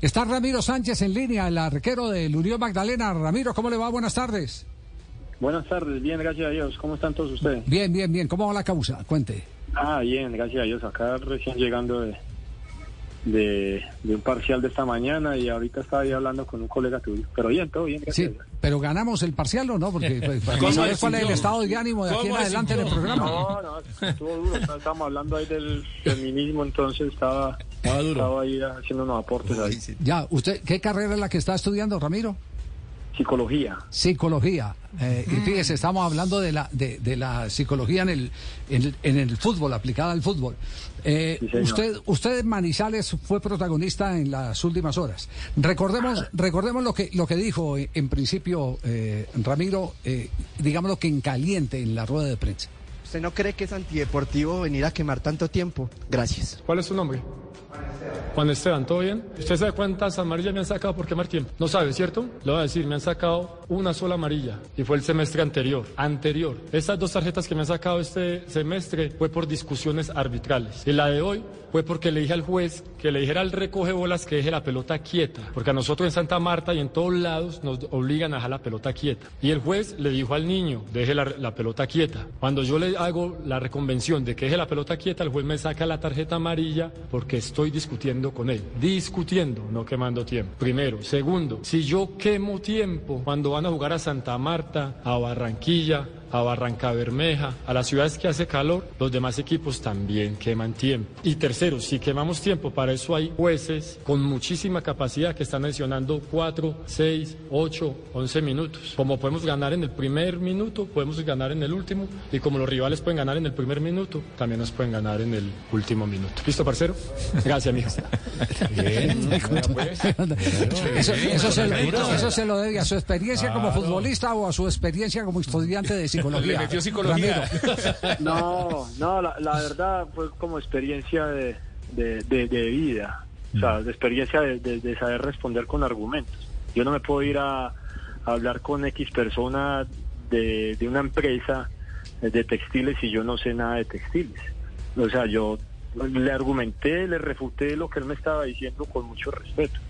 Está Ramiro Sánchez en línea, el arquero del Unión Magdalena. Ramiro, ¿cómo le va? Buenas tardes. Buenas tardes, bien, gracias a Dios. ¿Cómo están todos ustedes? Bien, bien, bien. ¿Cómo va la causa? Cuente. Ah, bien, gracias a Dios. Acá recién llegando de, de, un parcial de esta mañana y ahorita estaba ahí hablando con un colega tuyo. Pero bien, todo bien, gracias. Sí, pero ganamos el parcial o no, porque pues, ¿sabes cuál es el estado de ánimo de aquí en adelante en el programa? No, no, estuvo duro. Estábamos hablando ahí del feminismo, entonces estaba, estaba ahí haciendo unos aportes ahí. Ya, ¿usted qué carrera es la que está estudiando, Ramiro? Psicología. Psicología. Eh, y fíjese, estamos hablando de la, de, de la psicología en el, en, el fútbol, aplicada al fútbol. Eh, usted, usted en Manizales fue protagonista en las últimas horas. Recordemos, recordemos lo que, lo que dijo en principio eh, Ramiro, digámoslo que en caliente en la rueda de prensa. ¿Usted no cree que es antideportivo venir a quemar tanto tiempo? Gracias. ¿Cuál es su nombre? Juan Esteban, ¿todo bien? ¿Usted sabe cuántas amarillas me han sacado por quemar tiempo? No sabe, ¿cierto? Le voy a decir, me han sacado una sola amarilla y fue el semestre anterior. Anterior. Estas dos tarjetas que me han sacado este semestre fue por discusiones arbitrales. Y la de hoy fue porque le dije al juez que le dijera al recoge bolas que deje la pelota quieta. Porque a nosotros en Santa Marta y en todos lados nos obligan a dejar la pelota quieta. Y el juez le dijo al niño, deje la, la pelota quieta. Cuando yo le hago la reconvención de que deje la pelota quieta, el juez me saca la tarjeta amarilla porque estoy discutiendo con él, discutiendo, no quemando tiempo. Primero. Segundo, si yo quemo tiempo cuando van a jugar a Santa Marta, a Barranquilla, a Barranca Bermeja, a las ciudades que hace calor, los demás equipos también queman tiempo. Y tercero, si quemamos tiempo, para eso hay jueces con muchísima capacidad que están mencionando 4, 6, 8, 11 minutos. Como podemos ganar en el primer minuto, podemos ganar en el último, y como los rivales pueden ganar en el primer minuto, también nos pueden ganar en el último minuto. ¿Listo, parcero? Gracias, mijo. Bien. Eso, se, lo debe a su experiencia como futbolista o a su experiencia como estudiante de psicología. Le metió psicología. No, no, la, verdad fue como experiencia de, de, vida, o sea, de experiencia de, saber responder con argumentos. Yo no me puedo ir a, hablar con X persona de, una empresa de textiles si yo no sé nada de textiles. O sea, yo le argumenté, le refuté lo que él me estaba diciendo con mucho respeto.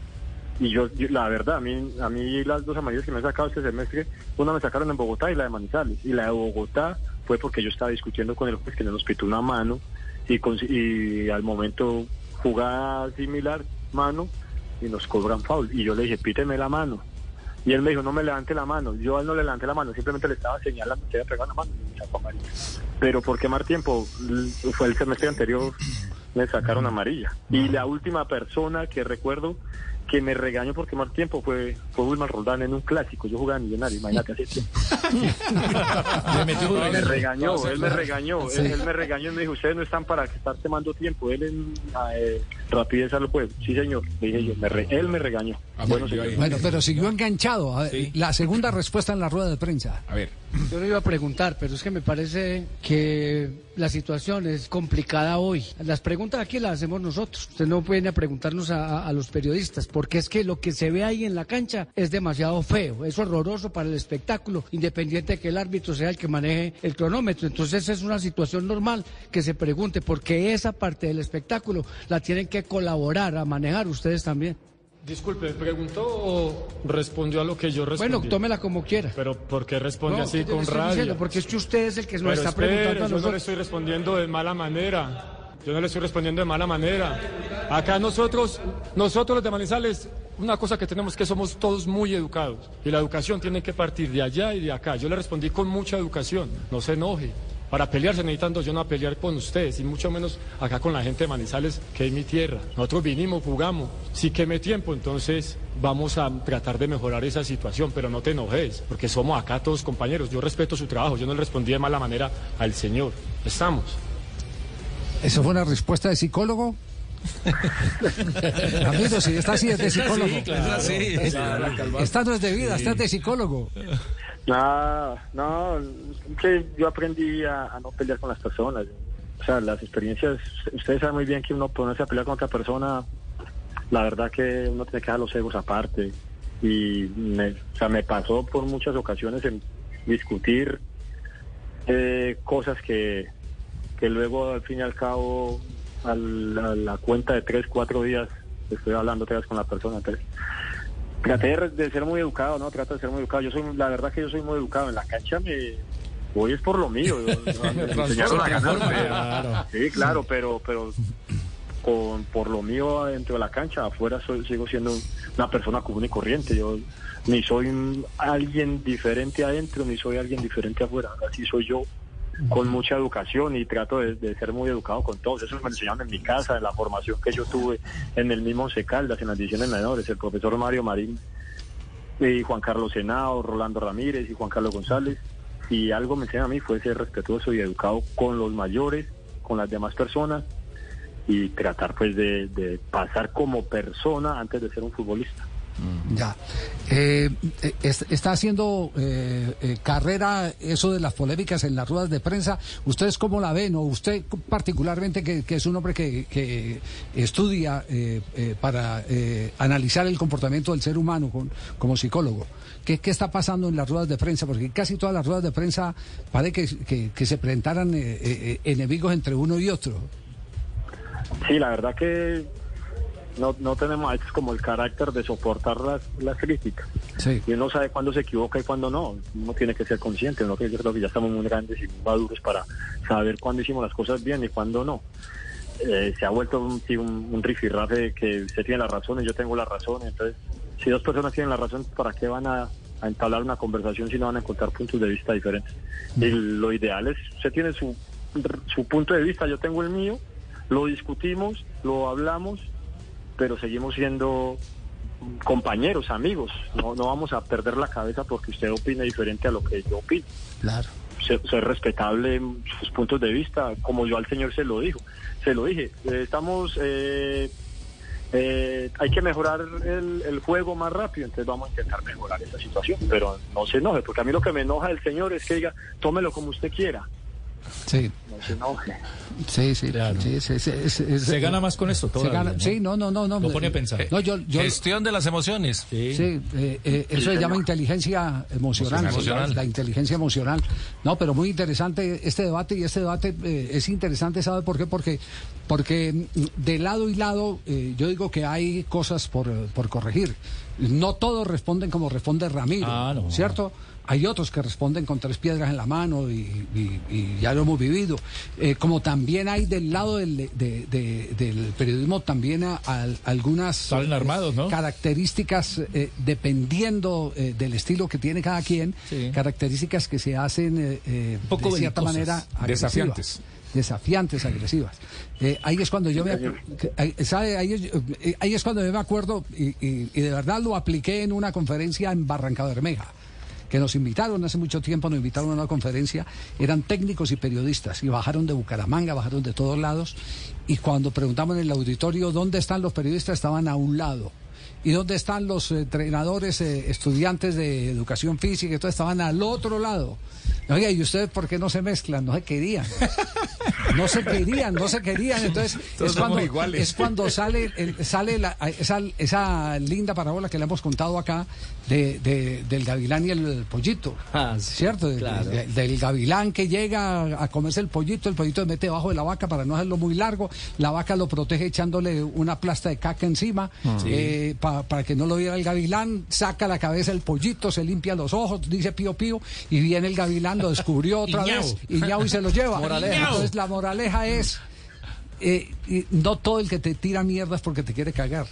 Y yo, la verdad, a mí, a mí las dos amarillas que me han sacado este semestre, una me sacaron en Bogotá y la de Manizales. Y la de Bogotá fue porque yo estaba discutiendo con el juez que nos pitó una mano y, y al momento jugada similar, mano, y nos cobran foul. Y yo le dije, píteme la mano. Y él me dijo, no me levante la mano. Yo a él no le levanté la mano, simplemente le estaba señalando que había pegado la mano y me sacó amarilla. Pero por quemar tiempo, fue el semestre anterior, me sacaron amarilla. Y la última persona que recuerdo que me regañó por quemar tiempo fue, fue Wilmar Roldán en un clásico. Yo jugaba Millonario, imagínate hace tiempo. me regañó, él me regañó, él, me regañó y me dijo, ustedes no están para estar quemando tiempo. Él en eh, rapidez al juego. Sí, señor, dije yo, él me regañó. Ah, bueno, bueno, pero siguió enganchado. La segunda respuesta en la rueda de prensa. A ver. Yo no iba a preguntar, pero es que me parece que la situación es complicada hoy. Las preguntas aquí las hacemos nosotros. Usted no viene a preguntarnos a, a los periodistas porque es que lo que se ve ahí en la cancha es demasiado feo, es horroroso para el espectáculo, independiente de que el árbitro sea el que maneje el cronómetro. Entonces es una situación normal que se pregunte, porque esa parte del espectáculo la tienen que colaborar a manejar ustedes también. Disculpe, ¿preguntó o respondió a lo que yo respondí? Bueno, tómela como quiera. Pero ¿por qué responde así con rabia? porque es que usted es el que nos está preguntando a nosotros. Yo no le estoy respondiendo de mala manera. Yo no le estoy respondiendo de mala manera. Acá nosotros, nosotros los de Manizales, una cosa que tenemos que somos todos muy educados. Y la educación tiene que partir de allá y de acá. Yo le respondí con mucha educación. No se enoje. Para pelearse necesitando yo no a pelear con ustedes y mucho menos acá con la gente de Manizales, que es mi tierra. Nosotros vinimos, jugamos. Si queme tiempo, entonces vamos a tratar de mejorar esa situación, pero no te enojes, porque somos acá todos compañeros. Yo respeto su trabajo, yo no le respondí de mala manera al señor. Estamos. ¿Eso fue una respuesta de psicólogo? Amigo, si está así es de psicólogo. Sí, claro, sí. Esta no es de vida, está de psicólogo. No, no, que yo aprendí a, no pelear con las personas. O sea, las experiencias, ustedes saben muy bien que uno ponerse a pelear con otra persona, la verdad que uno tiene que dejar los egos aparte. Y me, o sea, me pasó por muchas ocasiones en discutir eh, cosas que que luego al fin y al cabo a la, cuenta de tres, cuatro días estoy hablando otra vez con la persona. Entonces, traté de ser muy educado, ¿no? Trato de ser muy educado. Yo soy, la verdad que yo soy muy educado. En la cancha me voy es por lo mío. Sí, claro, pero, pero con, por lo mío dentro de la cancha, afuera sigo siendo una persona común y corriente. Yo ni soy alguien diferente adentro, ni soy alguien diferente afuera. Así soy yo, con mucha educación y trato de, ser muy educado con todos. Eso me enseñaron en mi casa, en la formación que yo tuve en el mismo Secaldas, en las divisiones menores, el profesor Mario Marín y Juan Carlos Senado, Rolando Ramírez y Juan Carlos González. Y algo me enseña a mí fue ser respetuoso y educado con los mayores, con las demás personas y tratar pues de pasar como persona antes de ser un futbolista. Ya. Eh, eh está haciendo eh, eh, carrera eso de las polémicas en las ruedas de prensa. ¿Ustedes cómo la ven? O usted particularmente, que, es un hombre que, que estudia para analizar el comportamiento del ser humano con, como psicólogo. ¿Qué, ¿Qué, está pasando en las ruedas de prensa? Porque casi todas las ruedas de prensa parece que, que se presentaran enemigos entre uno y otro. Sí, la verdad que no, no tenemos a como el carácter de soportar las, las críticas. Y uno sabe cuándo se equivoca y cuándo no. Uno tiene que ser consciente, uno que yo creo que ya estamos muy grandes y muy maduros para saber cuándo hicimos las cosas bien y cuándo no. Eh, se ha vuelto un, un, un rifirrafe que usted tiene la razón y yo tengo la razón. Entonces, si dos personas tienen la razón, ¿para qué van a, entablar una conversación si no van a encontrar puntos de vista diferentes? Y lo ideal es, usted tiene su, su punto de vista, yo tengo el mío, lo discutimos, lo hablamos pero seguimos siendo compañeros, amigos. No, no vamos a perder la cabeza porque usted opine diferente a lo que yo opino. Claro. Ser, respetable en sus puntos de vista, como yo al señor se lo dijo. Se lo dije. Eh, estamos. Eh, eh, hay que mejorar el, el, juego más rápido, entonces vamos a intentar mejorar esa situación, pero no se enoje, porque a mí lo que me enoja del señor es que diga, tómelo como usted quiera. Sí. No se enoje. Sí, sí, claro. Sí, sí, se gana más con esto. Se gana, Sí, no, no, no, no. Lo pone a pensar. No, yo, yo, Gestión de las emociones. Sí, sí eh, eh, eso se llama inteligencia emocional, emocional. La inteligencia emocional. No, pero muy interesante este debate y este debate eh, es interesante, ¿sabe por qué? Porque, porque de lado y lado yo digo que hay cosas por, por corregir. No todos responden como responde Ramiro, ah, ¿cierto? Hay otros que responden con tres piedras en la mano y, ya lo hemos vivido. Eh, como también hay del lado del, del periodismo también algunas características, eh, dependiendo eh, del estilo que tiene cada quien, características que se hacen de cierta manera desafiantes desafiantes, agresivas. ahí es cuando yo me, ¿sabe? Ahí, ahí, es cuando yo me acuerdo y, y, de verdad lo apliqué en una conferencia en Barranca Bermeja que nos invitaron hace mucho tiempo, nos invitaron a una conferencia, eran técnicos y periodistas y bajaron de Bucaramanga, bajaron de todos lados y cuando preguntamos en el auditorio dónde están los periodistas estaban a un lado. ¿Y dónde están los entrenadores, eh, estudiantes de educación física? Entonces estaban al otro lado. Oiga, ¿y ustedes por qué no se mezclan? No se querían. No se querían, no se querían. Entonces, es cuando, es cuando sale, sale la, esa, esa, linda parábola que le hemos contado acá de, del gavilán y el pollito. Ah, ¿Cierto? del gavilán que llega a comerse el pollito, el pollito se mete debajo de la vaca para no hacerlo muy largo. La vaca lo protege echándole una plasta de caca encima ah. eh, para que no lo viera el gavilán. Saca la cabeza el pollito, se limpia los ojos, dice pío pío y viene el gavilán lo descubrió otra vez y y se lo lleva. Entonces la moraleja es, eh, no todo el que te tira mierda es porque te quiere cagar.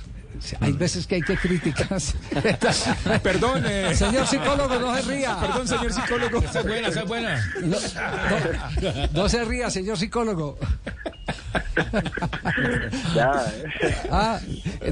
Hay veces que hay que criticar. Perdón, eh. señor psicólogo, no se ría. Perdón, señor psicólogo. Esa es buena, esa es buena. no se ría, señor psicólogo. Ah,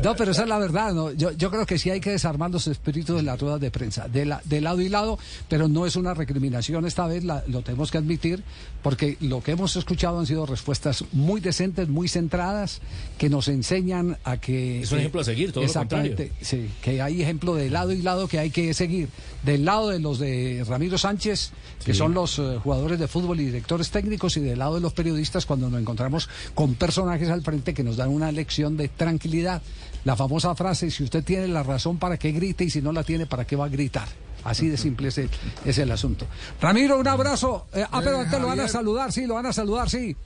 no, pero esa es la verdad. ¿no? Yo, yo creo que sí hay que desarmar los espíritus de las ruedas de prensa, de, la, de lado y lado, pero no es una recriminación esta vez, lo tenemos que admitir, porque lo que hemos escuchado han sido respuestas muy decentes, muy centradas, que nos enseñan a que... Es un ejemplo a seguir, todo lo contrario. Sí, que hay ejemplo de lado y lado que hay que seguir. Del lado de los de Ramiro Sánchez, que son los eh, jugadores de fútbol y directores técnicos, y del lado de los periodistas cuando nos encontramos con personajes al frente que nos dan una lección de tranquilidad. La famosa frase, si usted tiene la razón, ¿para qué grite? Y si no la tiene, ¿para qué va a gritar? Así de simple es el, es el asunto. Ramiro, un abrazo. Eh, ah, pero te lo van a saludar, sí, lo van a saludar, sí.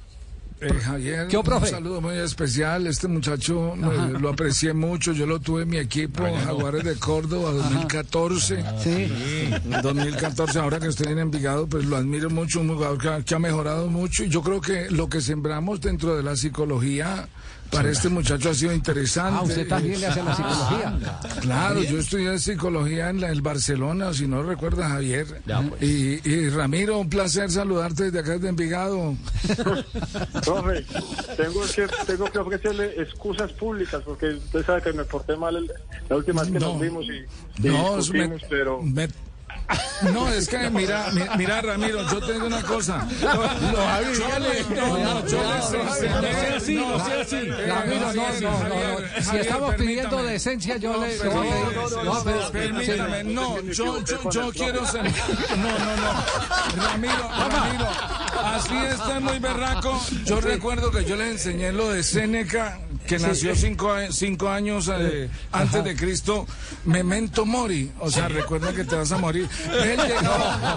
Eh, Javier, ¿Qué, profe? un saludo muy especial. Este muchacho eh, lo aprecié mucho. Yo lo tuve en mi equipo, Jaguares de Córdoba, 2014. Sí. 2014, ahora que estoy en Envigado, pues lo admiro mucho, un jugador que ha, que ha mejorado mucho. Y yo creo que lo que sembramos dentro de la psicología para este muchacho ha sido interesante. Ah, usted también le hace la psicología. Claro, yo estudié psicología en la- el Barcelona, si no recuerda Javier. pues. y, y Ramiro, un placer saludarte desde acá de Envigado. Profe, tengo que, tengo que ofrecerle excusas públicas porque usted sabe que me porté mal el- la última vez que No. nos vimos y, y No, discutimos, me- pero... me- no, es que mira, mi- mira, Ramiro, yo tengo una cosa. Yo le- no, no, yo les enseñé- no, eh, Ramiro, no, no, Si estamos pidiendo decencia, yo le. Le le Permítame, no, yo, yo, yo quiero ser. No, no, no. Ramiro, Ramiro, así está muy berraco. Yo recuerdo que yo le enseñé lo de Séneca, que nació cinco, cinco años eh, antes de Cristo, Memento Mori. O sea, recuerda que te vas a morir. Él llegaba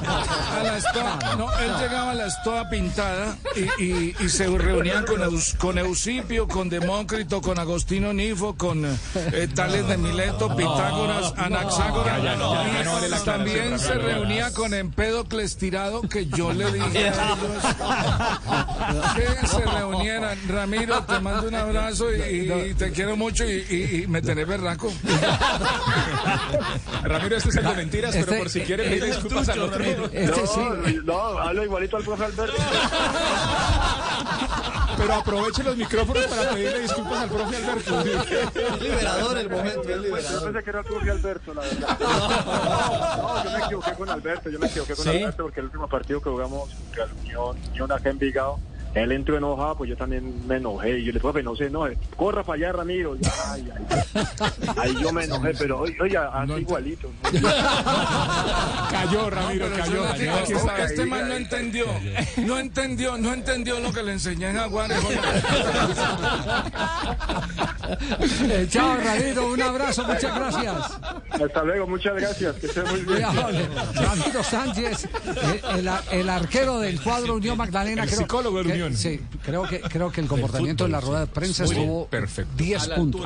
a la estoa, no, él llegaba a la estoa pintada y, y- y se reunían con, Eus- con Eusipio, con Demócrito, con Agostino Nifo, con eh, Tales de Mileto, Pitágoras, Anaxágoras. Ya, ya ya y también se reunía con Empédocles Tirado, que yo le dije a que se reunieran. Ramiro, te mando un abrazo y, y te quiero mucho y, y- y me tenés berraco. Ramiro, este es el de mentiras, pero Este- por si quiere pedir disculpas al otro. Este sí. No, no, hablo igualito al profe Alberto. Pero aproveche los micrófonos para pedirle disculpas al profe Alberto. liberador el momento, es Yo liberador. pensé que era el profe Alberto, la verdad. No, yo me equivoqué con Alberto, yo me equivoqué con Alberto porque el último partido que jugamos contra el Unión, Unión acá en Vigado, él entró enojado, pues yo también me enojé. Y yo le dije, profe, no se enoje, corra para allá, Ramiro. Y, ay, ay, ahí yo me enojé, pero oye, oye así igualito. Cayó, Ramiro, cayó. Aquí está. este man no entendió, no entendió, no entendió lo que le enseñé en Jaguares. Eh, chao, Ramiro, un abrazo, muchas gracias. Hasta luego, muchas gracias, que esté muy bien. Ramiro Sánchez, eh, el, el arquero del cuadro Unión Magdalena. El creo psicólogo de que- Unión. Sí, creo que, creo que el comportamiento en la rueda de prensa estuvo perfecto. 10 puntos.